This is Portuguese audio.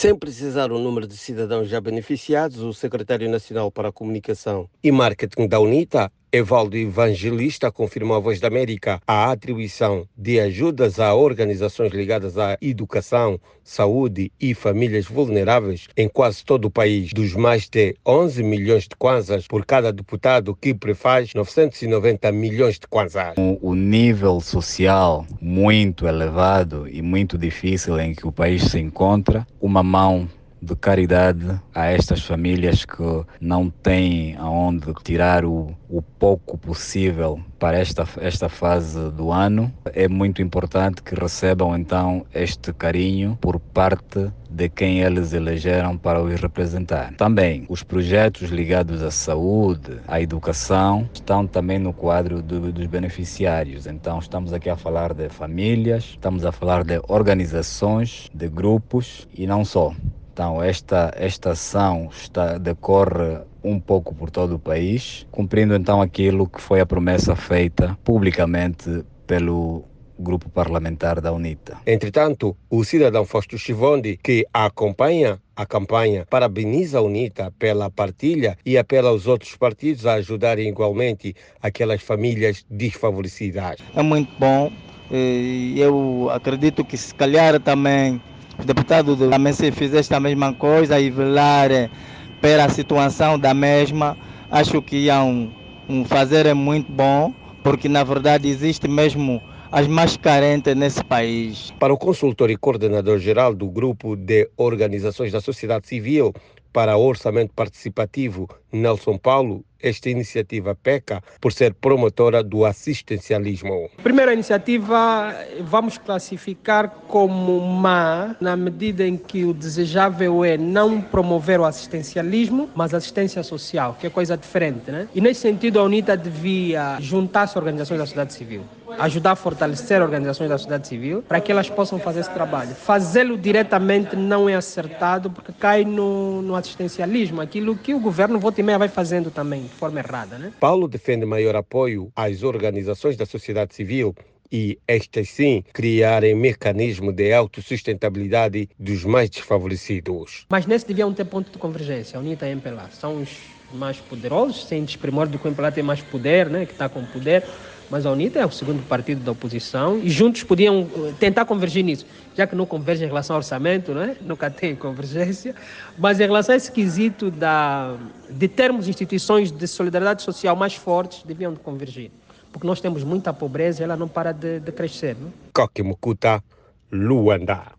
Sem precisar o número de cidadãos já beneficiados, o secretário nacional para a comunicação e marketing da UNITA Evaldo Evangelista confirmou à Voz da América a atribuição de ajudas a organizações ligadas à educação, saúde e famílias vulneráveis em quase todo o país, dos mais de 11 milhões de kwanzas por cada deputado, que prefaz 990 milhões de kwanzas. O nível social muito elevado e muito difícil em que o país se encontra, uma mão de caridade a estas famílias que não têm aonde tirar o, o pouco possível para esta, esta fase do ano. É muito importante que recebam então este carinho por parte de quem eles elegeram para os representar. Também os projetos ligados à saúde, à educação, estão também no quadro do, dos beneficiários. Então estamos aqui a falar de famílias, estamos a falar de organizações, de grupos e não só. Então, esta, esta ação está, decorre um pouco por todo o país, cumprindo então aquilo que foi a promessa feita publicamente pelo grupo parlamentar da UNITA. Entretanto, o cidadão Fausto Chivondi, que acompanha a campanha, parabeniza a UNITA pela partilha e apela aos outros partidos a ajudarem igualmente aquelas famílias desfavorecidas. É muito bom. Eu acredito que se calhar também os deputados também se fizessem a mesma coisa e velar eh, pela situação da mesma, acho que iam fazer é muito bom, porque na verdade existe mesmo as mais carentes nesse país. Para o consultor e coordenador geral do grupo de organizações da sociedade civil para o orçamento participativo Nelson Paulo, esta iniciativa peca por ser promotora do assistencialismo. Primeira iniciativa vamos classificar como má, na medida em que o desejável é não promover o assistencialismo, mas assistência social, que é coisa diferente. Né? E nesse sentido, a UNITA devia juntar-se a organizações da sociedade civil ajudar a fortalecer organizações da sociedade civil para que elas possam fazer esse trabalho. Fazê-lo diretamente não é acertado porque cai no, no assistencialismo, aquilo que o governo volta e meia vai fazendo também de forma errada. Né? Paulo defende maior apoio às organizações da sociedade civil e estas sim criarem mecanismo de autossustentabilidade dos mais desfavorecidos. Mas nesse deviam ter ponto de convergência, a UNITA e a MPLA. São os mais poderosos, sem desprimor do que o MPLA tem mais poder, né, que está com poder mas a UNITA é o segundo partido da oposição e juntos podiam eh, tentar convergir nisso, já que não convergem em relação ao orçamento, né? nunca tem convergência, mas em relação a esse quesito da, de termos instituições de solidariedade social mais fortes, deviam convergir, porque nós temos muita pobreza e ela não para de, de crescer. Né? Coque Mucuta, Luanda.